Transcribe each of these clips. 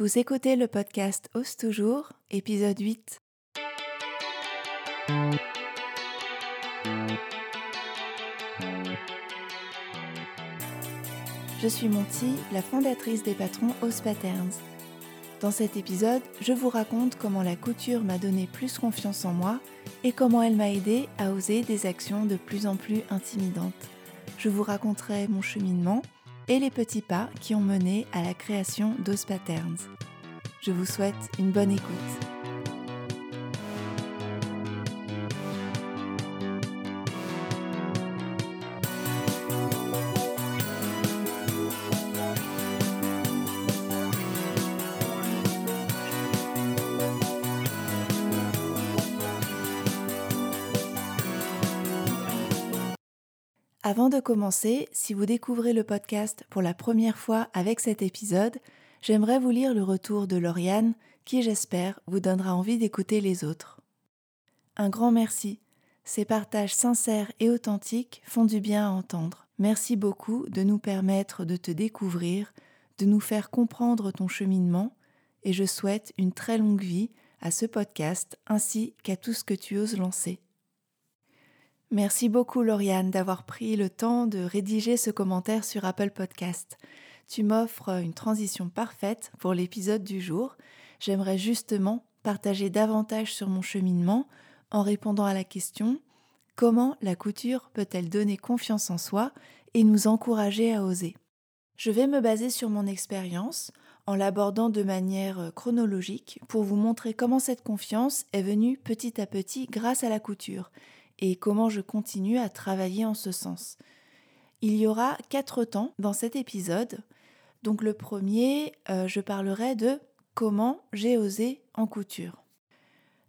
Vous écoutez le podcast Ose toujours, épisode 8. Je suis Monty, la fondatrice des patrons Ose Patterns. Dans cet épisode, je vous raconte comment la couture m'a donné plus confiance en moi et comment elle m'a aidé à oser des actions de plus en plus intimidantes. Je vous raconterai mon cheminement et les petits pas qui ont mené à la création d'Ose Patterns. Je vous souhaite une bonne écoute. Avant de commencer, si vous découvrez le podcast pour la première fois avec cet épisode, j'aimerais vous lire le retour de Lauriane qui, j'espère, vous donnera envie d'écouter les autres. Un grand merci. Ces partages sincères et authentiques font du bien à entendre. Merci beaucoup de nous permettre de te découvrir, de nous faire comprendre ton cheminement, et je souhaite une très longue vie à ce podcast ainsi qu'à tout ce que tu oses lancer. Merci beaucoup Lauriane d'avoir pris le temps de rédiger ce commentaire sur Apple Podcast. Tu m'offres une transition parfaite pour l'épisode du jour. J'aimerais justement partager davantage sur mon cheminement en répondant à la question comment la couture peut-elle donner confiance en soi et nous encourager à oser? Je vais me baser sur mon expérience en l'abordant de manière chronologique pour vous montrer comment cette confiance est venue petit à petit grâce à la couture et comment je continue à travailler en ce sens. Il y aura quatre temps dans cet épisode. Donc le premier, euh, je parlerai de comment j'ai osé en couture.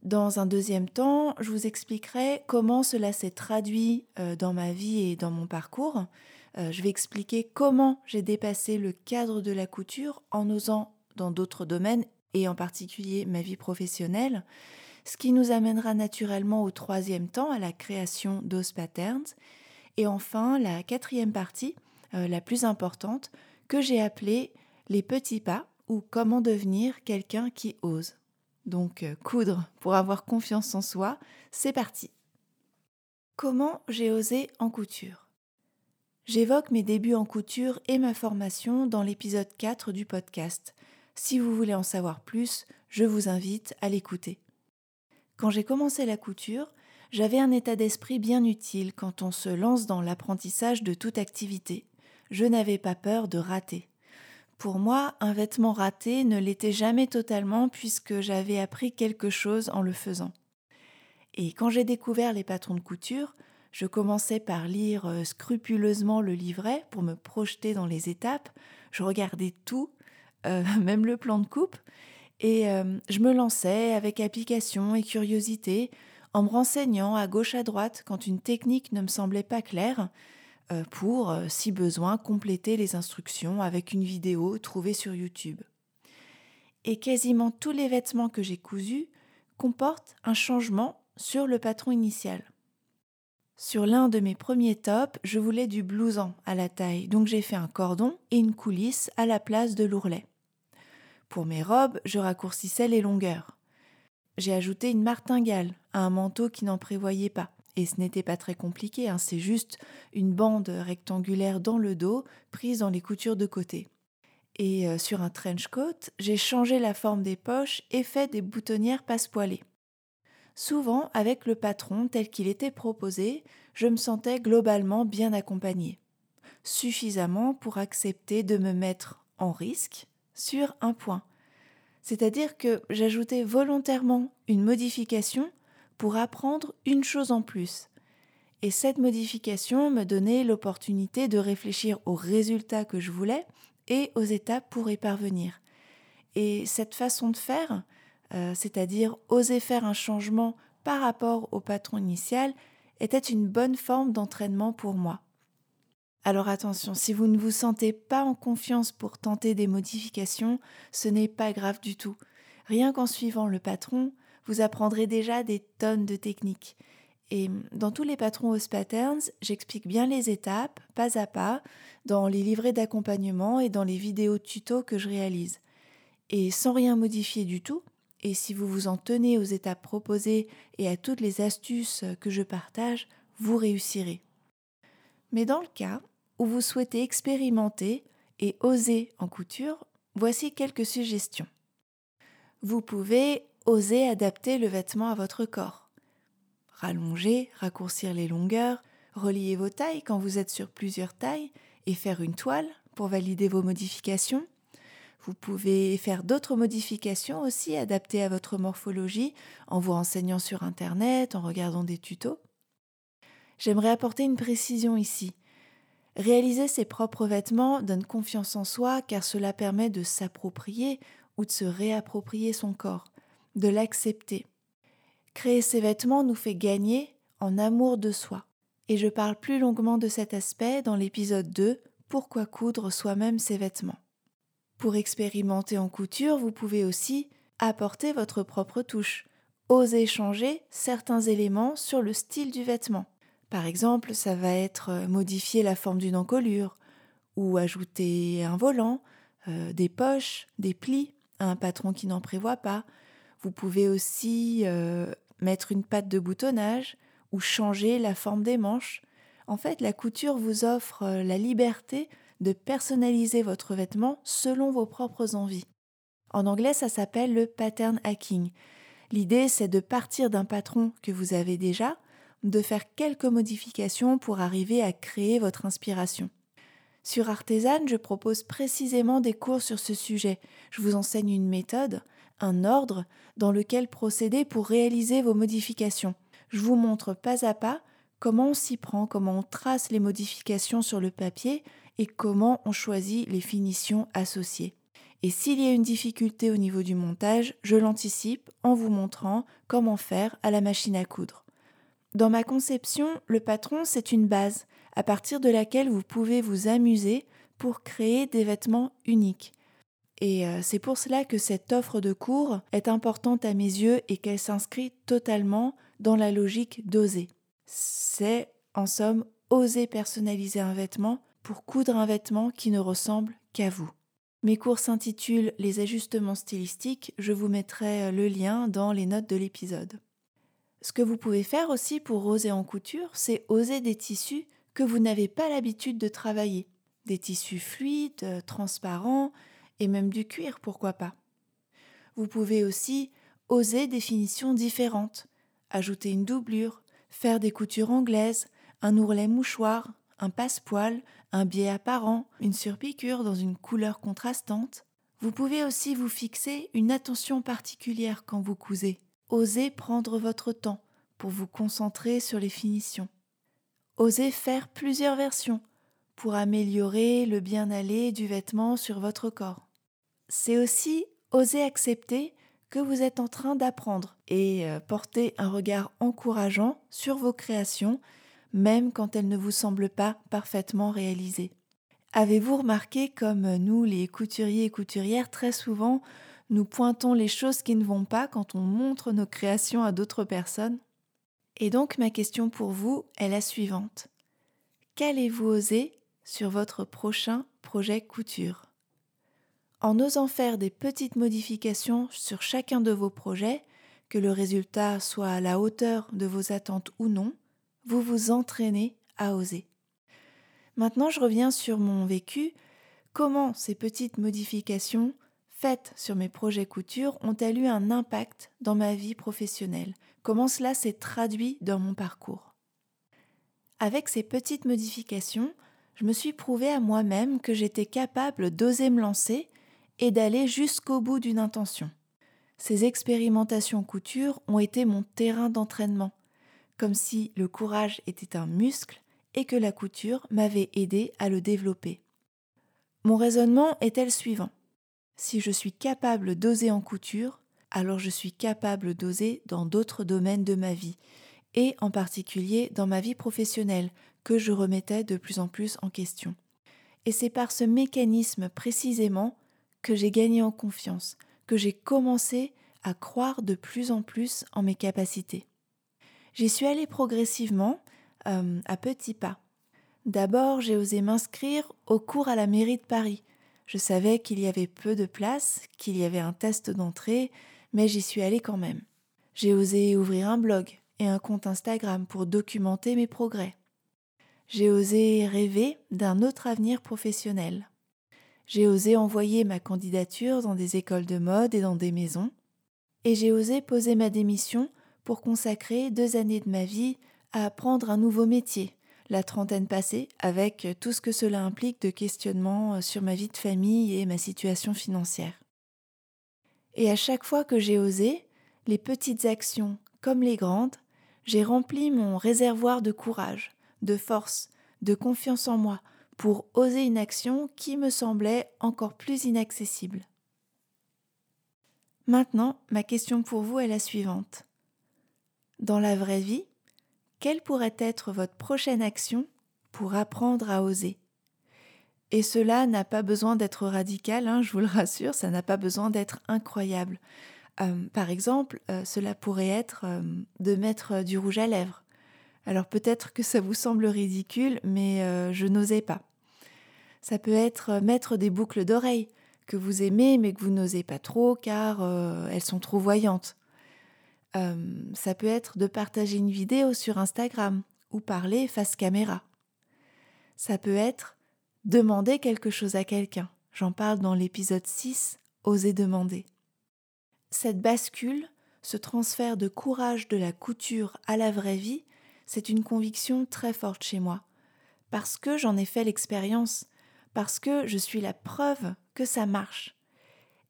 Dans un deuxième temps, je vous expliquerai comment cela s'est traduit euh, dans ma vie et dans mon parcours. Euh, je vais expliquer comment j'ai dépassé le cadre de la couture en osant dans d'autres domaines et en particulier ma vie professionnelle ce qui nous amènera naturellement au troisième temps, à la création d'Ose Patterns, et enfin la quatrième partie, euh, la plus importante, que j'ai appelée les petits pas ou comment devenir quelqu'un qui ose. Donc euh, coudre pour avoir confiance en soi, c'est parti. Comment j'ai osé en couture? J'évoque mes débuts en couture et ma formation dans l'épisode 4 du podcast. Si vous voulez en savoir plus, je vous invite à l'écouter. Quand j'ai commencé la couture, j'avais un état d'esprit bien utile quand on se lance dans l'apprentissage de toute activité. Je n'avais pas peur de rater. Pour moi, un vêtement raté ne l'était jamais totalement puisque j'avais appris quelque chose en le faisant. Et quand j'ai découvert les patrons de couture, je commençais par lire euh, scrupuleusement le livret pour me projeter dans les étapes. Je regardais tout, euh, même le plan de coupe, et euh, je me lançais avec application et curiosité, en me renseignant à gauche à droite quand une technique ne me semblait pas claire, euh, pour, euh, si besoin, compléter les instructions avec une vidéo trouvée sur YouTube. Et quasiment tous les vêtements que j'ai cousus comportent un changement sur le patron initial. Sur l'un de mes premiers tops, je voulais du blouson à la taille, donc j'ai fait un cordon et une coulisse à la place de l'ourlet. Pour mes robes, je raccourcissais les longueurs. J'ai ajouté une martingale à un manteau qui n'en prévoyait pas. Et ce n'était pas très compliqué, hein, c'est juste une bande rectangulaire dans le dos, prise dans les coutures de côté. Et euh, sur un trench coat, j'ai changé la forme des poches et fait des boutonnières passepoilées. Souvent, avec le patron tel qu'il était proposé, je me sentais globalement bien accompagnée. Suffisamment pour accepter de me mettre en risque sur un point. C'est-à-dire que j'ajoutais volontairement une modification pour apprendre une chose en plus. Et cette modification me donnait l'opportunité de réfléchir aux résultats que je voulais et aux étapes pour y parvenir. Et cette façon de faire, euh, c'est-à-dire oser faire un changement par rapport au patron initial, était une bonne forme d'entraînement pour moi. Alors attention, si vous ne vous sentez pas en confiance pour tenter des modifications, ce n'est pas grave du tout. Rien qu'en suivant le patron, vous apprendrez déjà des tonnes de techniques. Et dans tous les patrons Host Patterns, j'explique bien les étapes, pas à pas, dans les livrets d'accompagnement et dans les vidéos tutos que je réalise. Et sans rien modifier du tout, et si vous vous en tenez aux étapes proposées et à toutes les astuces que je partage, vous réussirez. Mais dans le cas où vous souhaitez expérimenter et oser en couture, voici quelques suggestions. Vous pouvez oser adapter le vêtement à votre corps. Rallonger, raccourcir les longueurs, relier vos tailles quand vous êtes sur plusieurs tailles et faire une toile pour valider vos modifications. Vous pouvez faire d'autres modifications aussi adaptées à votre morphologie en vous renseignant sur Internet, en regardant des tutos. J'aimerais apporter une précision ici. Réaliser ses propres vêtements donne confiance en soi car cela permet de s'approprier ou de se réapproprier son corps, de l'accepter. Créer ses vêtements nous fait gagner en amour de soi. Et je parle plus longuement de cet aspect dans l'épisode 2, Pourquoi coudre soi-même ses vêtements. Pour expérimenter en couture, vous pouvez aussi apporter votre propre touche, oser changer certains éléments sur le style du vêtement. Par exemple, ça va être euh, modifier la forme d'une encolure, ou ajouter un volant, euh, des poches, des plis à un patron qui n'en prévoit pas. Vous pouvez aussi euh, mettre une patte de boutonnage ou changer la forme des manches. En fait, la couture vous offre la liberté de personnaliser votre vêtement selon vos propres envies. En anglais, ça s'appelle le pattern hacking. L'idée, c'est de partir d'un patron que vous avez déjà, de faire quelques modifications pour arriver à créer votre inspiration. Sur Artisan, je propose précisément des cours sur ce sujet. Je vous enseigne une méthode, un ordre dans lequel procéder pour réaliser vos modifications. Je vous montre pas à pas comment on s'y prend, comment on trace les modifications sur le papier et comment on choisit les finitions associées. Et s'il y a une difficulté au niveau du montage, je l'anticipe en vous montrant comment faire à la machine à coudre. Dans ma conception, le patron, c'est une base à partir de laquelle vous pouvez vous amuser pour créer des vêtements uniques. Et euh, c'est pour cela que cette offre de cours est importante à mes yeux et qu'elle s'inscrit totalement dans la logique d'oser. C'est, en somme, oser personnaliser un vêtement pour coudre un vêtement qui ne ressemble qu'à vous. Mes cours s'intitulent Les ajustements stylistiques, je vous mettrai euh, le lien dans les notes de l'épisode. Ce que vous pouvez faire aussi pour oser en couture, c'est oser des tissus que vous n'avez pas l'habitude de travailler. Des tissus fluides, euh, transparents, et même du cuir, pourquoi pas. Vous pouvez aussi oser des finitions différentes, ajouter une doublure, faire des coutures anglaises, un ourlet mouchoir, un passepoil, un biais apparent, une surpiqûre dans une couleur contrastante. Vous pouvez aussi vous fixer une attention particulière quand vous cousez. Osez prendre votre temps pour vous concentrer sur les finitions. Osez faire plusieurs versions pour améliorer le bien-aller du vêtement sur votre corps. C'est aussi oser accepter que vous êtes en train d'apprendre et euh, porter un regard encourageant sur vos créations, même quand elles ne vous semblent pas parfaitement réalisées. Avez-vous remarqué comme nous, les couturiers et couturières, très souvent, nous pointons les choses qui ne vont pas quand on montre nos créations à d'autres personnes Et donc ma question pour vous est la suivante. Qu'allez-vous oser sur votre prochain projet couture? En osant faire des petites modifications sur chacun de vos projets, que le résultat soit à la hauteur de vos attentes ou non, vous vous entraînez à oser. Maintenant, je reviens sur mon vécu. Comment ces petites modifications faites sur mes projets couture ont-elles eu un impact dans ma vie professionnelle? Comment cela s'est traduit dans mon parcours? Avec ces petites modifications, je me suis prouvé à moi-même que j'étais capable d'oser me lancer et d'aller jusqu'au bout d'une intention. Ces expérimentations couture ont été mon terrain d'entraînement, comme si le courage était un muscle et que la couture m'avait aidé à le développer. Mon raisonnement était le suivant? Si je suis capable d'oser en couture, alors je suis capable d'oser dans d'autres domaines de ma vie, et en particulier dans ma vie professionnelle, que je remettais de plus en plus en question. Et c'est par ce mécanisme précisément que j'ai gagné en confiance, que j'ai commencé à croire de plus en plus en mes capacités. J'y suis allée progressivement, euh, à petits pas. D'abord, j'ai osé m'inscrire au cours à la mairie de Paris, Je savais qu'il y avait peu de place, qu'il y avait un test d'entrée, mais j'y suis allée quand même. J'ai osé ouvrir un blog et un compte Instagram pour documenter mes progrès. J'ai osé rêver d'un autre avenir professionnel. J'ai osé envoyer ma candidature dans des écoles de mode et dans des maisons. Et j'ai osé poser ma démission pour consacrer deux années de ma vie à apprendre un nouveau métier, la trentaine passée, avec tout ce que cela implique de questionnement sur ma vie de famille et ma situation financière. Et à chaque fois que j'ai osé, les petites actions comme les grandes, j'ai rempli mon réservoir de courage, de force, de confiance en moi pour oser une action qui me semblait encore plus inaccessible. Maintenant, ma question pour vous est la suivante. Dans la vraie vie, quelle pourrait être votre prochaine action pour apprendre à oser? Et cela n'a pas besoin d'être radical, hein, je vous le rassure, ça n'a pas besoin d'être incroyable. Euh, par exemple, euh, cela pourrait être euh, de mettre du rouge à lèvres, alors peut-être que ça vous semble ridicule, mais euh, je n'osais pas. Ça peut être euh, mettre des boucles d'oreilles que vous aimez mais que vous n'osez pas trop car elles sont trop voyantes. Ça peut être de partager une vidéo sur Instagram ou parler face caméra. Ça peut être demander quelque chose à quelqu'un. J'en parle dans l'épisode 6, Oser demander. Cette bascule, ce transfert de courage de la couture à la vraie vie, c'est une conviction très forte chez moi, parce que j'en ai fait l'expérience, parce que je suis la preuve que ça marche.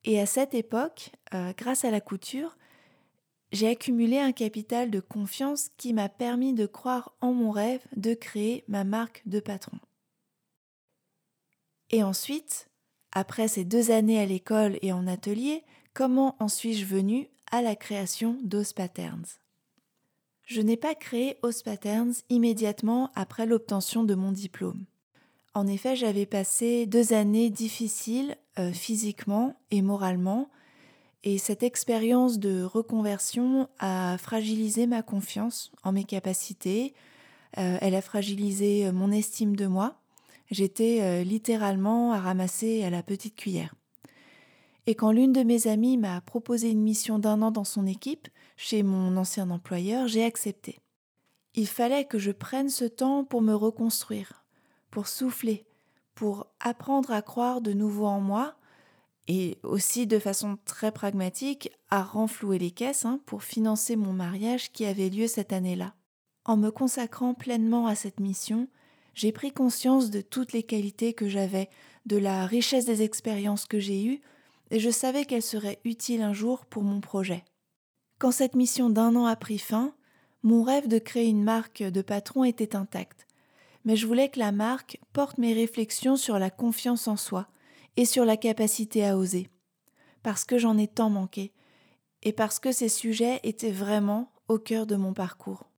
Et à cette époque, euh, grâce à la couture, j'ai accumulé un capital de confiance qui m'a permis de croire en mon rêve de créer ma marque de patron. Et ensuite, après ces deux années à l'école et en atelier, comment en suis-je venue à la création d'Os Patterns? Je n'ai pas créé Os Patterns immédiatement après l'obtention de mon diplôme. En effet, j'avais passé deux années difficiles euh, physiquement et moralement, et cette expérience de reconversion a fragilisé ma confiance en mes capacités, euh, elle a fragilisé euh, mon estime de moi. J'étais littéralement à ramasser à la petite cuillère. Et quand l'une de mes amies m'a proposé une mission d'un an dans son équipe, chez mon ancien employeur, j'ai accepté. Il fallait que je prenne ce temps pour me reconstruire, pour souffler, pour apprendre à croire de nouveau en moi, et aussi de façon très pragmatique à renflouer les caisses hein, pour financer mon mariage qui avait lieu cette année-là. En me consacrant pleinement à cette mission, j'ai pris conscience de toutes les qualités que j'avais, de la richesse des expériences que j'ai eues, et je savais qu'elle serait utile un jour pour mon projet. Quand cette mission d'un an a pris fin, mon rêve de créer une marque de patron était intact, mais je voulais que la marque porte mes réflexions sur la confiance en soi et sur la capacité à oser, parce que j'en ai tant manqué, et parce que ces sujets étaient vraiment au cœur de mon parcours.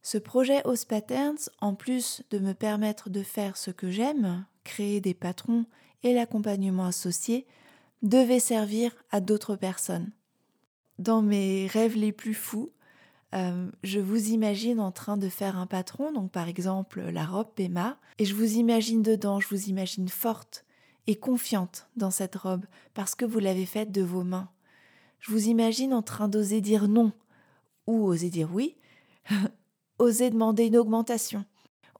Ce projet Os Patterns, en plus de me permettre de faire ce que j'aime, créer des patrons et l'accompagnement associé, devait servir à d'autres personnes. Dans mes rêves les plus fous, euh, je vous imagine en train de faire un patron, donc par exemple la robe Pema, et je vous imagine dedans, je vous imagine forte et confiante dans cette robe parce que vous l'avez faite de vos mains. Je vous imagine en train d'oser dire non ou oser dire oui, oser demander une augmentation,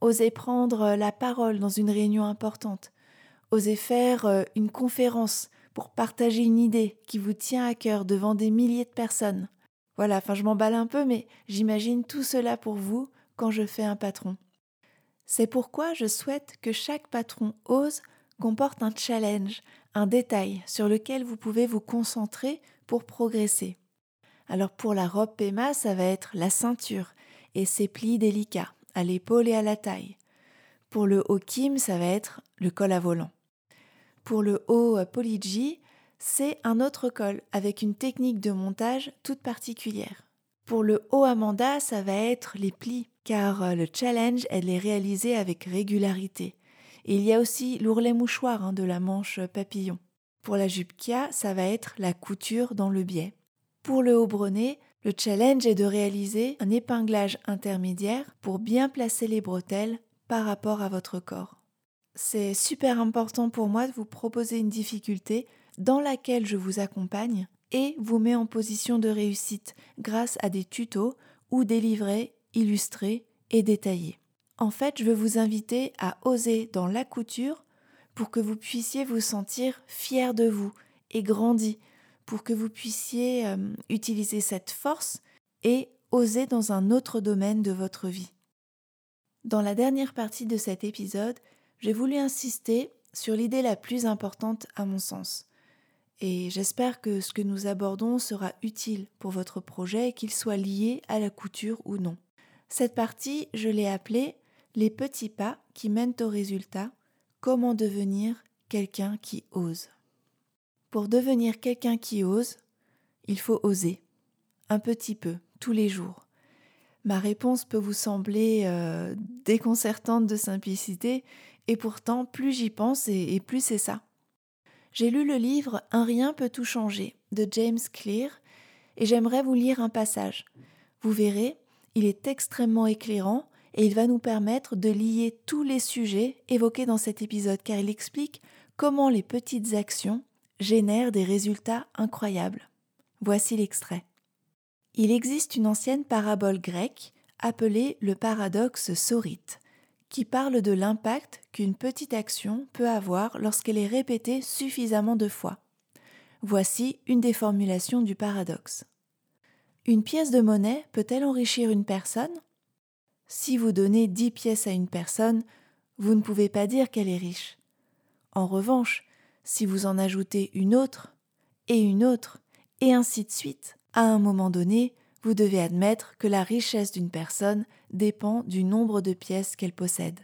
oser prendre la parole dans une réunion importante, oser faire euh, une conférence pour partager une idée qui vous tient à cœur devant des milliers de personnes. Voilà, enfin je m'emballe un peu, mais j'imagine tout cela pour vous quand je fais un patron. C'est pourquoi je souhaite que chaque patron ose comporte un challenge, un détail sur lequel vous pouvez vous concentrer pour progresser. Alors pour la robe Pema, ça va être la ceinture et ses plis délicats à l'épaule et à la taille. Pour le haut Kim, ça va être le col à volant. Pour le haut Polyg, c'est un autre col avec une technique de montage toute particulière. Pour le haut Amanda, ça va être les plis, car le challenge est de les réaliser avec régularité. Il y a aussi l'ourlet mouchoir hein, de la manche papillon. Pour la jupe Kia, ça va être la couture dans le biais. Pour le haut brenet, le challenge est de réaliser un épinglage intermédiaire pour bien placer les bretelles par rapport à votre corps. c'est super important pour moi de vous proposer une difficulté dans laquelle je vous accompagne et vous mets en position de réussite grâce à des tutos ou des livrets illustrés et détaillés. En fait, je veux vous inviter à oser dans la couture pour que vous puissiez vous sentir fier de vous et grandi, pour que vous puissiez euh, utiliser cette force et oser dans un autre domaine de votre vie. Dans la dernière partie de cet épisode, j'ai voulu insister sur l'idée la plus importante à mon sens. Et j'espère que ce que nous abordons sera utile pour votre projet et qu'il soit lié à la couture ou non. Cette partie, je l'ai appelée Les petits pas qui mènent au résultat, comment devenir quelqu'un qui ose. Pour devenir quelqu'un qui ose, il faut oser, un petit peu, tous les jours. Ma réponse peut vous sembler euh, déconcertante de simplicité, et pourtant plus j'y pense et plus c'est ça. J'ai lu le livre Un rien peut tout changer de James Clear et j'aimerais vous lire un passage. Vous verrez, il est extrêmement éclairant et il va nous permettre de lier tous les sujets évoqués dans cet épisode car il explique comment les petites actions génèrent des résultats incroyables. Voici l'extrait. Il existe une ancienne parabole grecque appelée le paradoxe sorite, qui parle de l'impact qu'une petite action peut avoir lorsqu'elle est répétée suffisamment de fois. Voici une des formulations du paradoxe. Une pièce de monnaie peut-elle enrichir une personne? Si vous donnez dix pièces à une personne, vous ne pouvez pas dire qu'elle est riche. En revanche, si vous en ajoutez une autre, et une autre, et ainsi de suite, à un moment donné, vous devez admettre que la richesse d'une personne dépend du nombre de pièces qu'elle possède.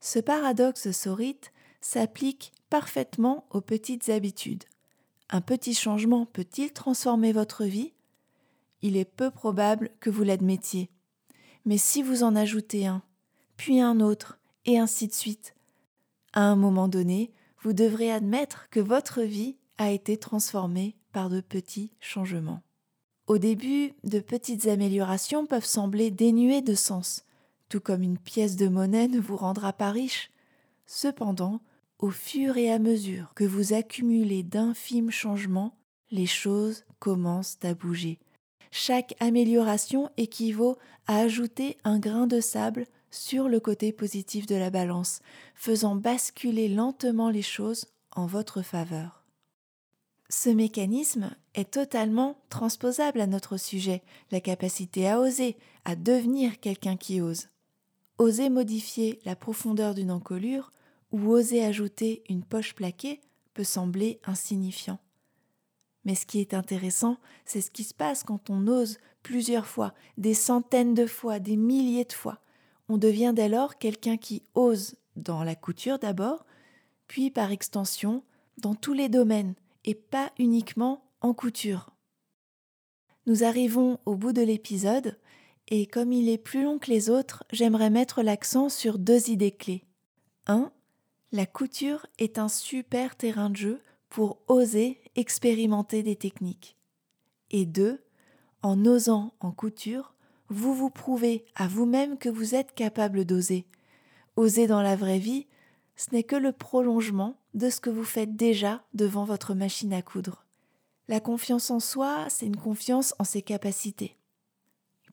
Ce paradoxe sorite s'applique parfaitement aux petites habitudes. Un petit changement peut-il transformer votre vie? Il est peu probable que vous l'admettiez. Mais si vous en ajoutez un, puis un autre, et ainsi de suite, à un moment donné, vous devrez admettre que votre vie a été transformée par de petits changements. Au début, de petites améliorations peuvent sembler dénuées de sens, tout comme une pièce de monnaie ne vous rendra pas riche. Cependant, au fur et à mesure que vous accumulez d'infimes changements, les choses commencent à bouger. Chaque amélioration équivaut à ajouter un grain de sable sur le côté positif de la balance, faisant basculer lentement les choses en votre faveur. Ce mécanisme est totalement transposable à notre sujet, la capacité à oser, à devenir quelqu'un qui ose. Oser modifier la profondeur d'une encolure ou oser ajouter une poche plaquée peut sembler insignifiant. Mais ce qui est intéressant, c'est ce qui se passe quand on ose plusieurs fois, des centaines de fois, des milliers de fois. On devient dès lors quelqu'un qui ose dans la couture d'abord, puis par extension dans tous les domaines, et pas uniquement en couture. Nous arrivons au bout de l'épisode, et comme il est plus long que les autres, j'aimerais mettre l'accent sur deux idées clés. 1. La couture est un super terrain de jeu pour oser expérimenter des techniques. Et deux, en osant en couture, vous vous prouvez à vous-même que vous êtes capable d'oser. Oser dans la vraie vie, ce n'est que le prolongement de ce que vous faites déjà devant votre machine à coudre. La confiance en soi, c'est une confiance en ses capacités.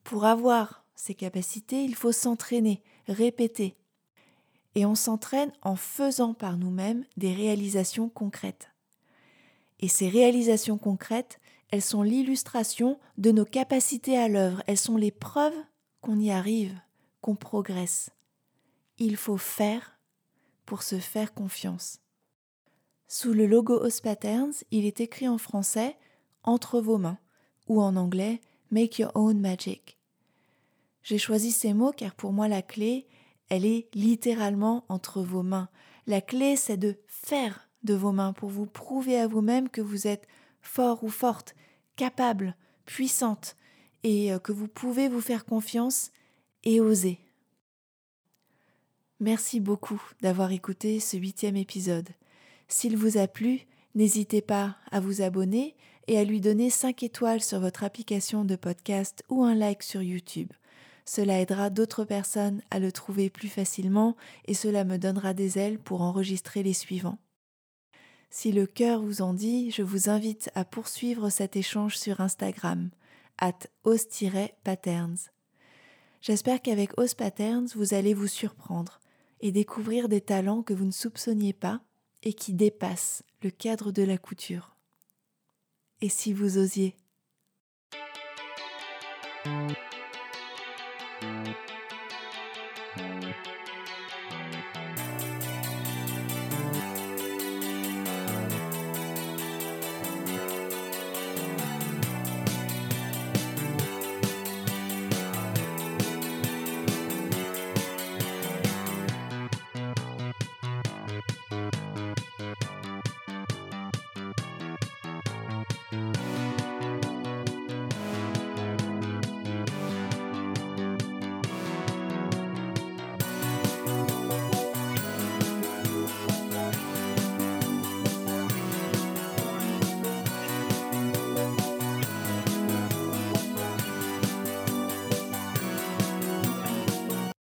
Pour avoir ces capacités, il faut s'entraîner, répéter. Et on s'entraîne en faisant par nous-mêmes des réalisations concrètes. Et ces réalisations concrètes, elles sont l'illustration de nos capacités à l'œuvre, elles sont les preuves qu'on y arrive, qu'on progresse. Il faut faire pour se faire confiance. Sous le logo Os Patterns, il est écrit en français Entre vos mains ou en anglais Make your own magic. J'ai choisi ces mots car pour moi la clé, elle est littéralement entre vos mains. La clé, c'est de faire de vos mains pour vous prouver à vous-même que vous êtes fort ou forte, capable, puissante, et euh, que vous pouvez vous faire confiance et oser. Merci beaucoup d'avoir écouté ce huitième épisode. S'il vous a plu, n'hésitez pas à vous abonner et à lui donner 5 étoiles sur votre application de podcast ou un like sur YouTube. Cela aidera d'autres personnes à le trouver plus facilement et cela me donnera des ailes pour enregistrer les suivants. Si le cœur vous en dit, je vous invite à poursuivre cet échange sur Instagram, at os-patterns. J'espère qu'avec Os Patterns, vous allez vous surprendre et découvrir des talents que vous ne soupçonniez pas et qui dépassent le cadre de la couture. Et si vous osiez?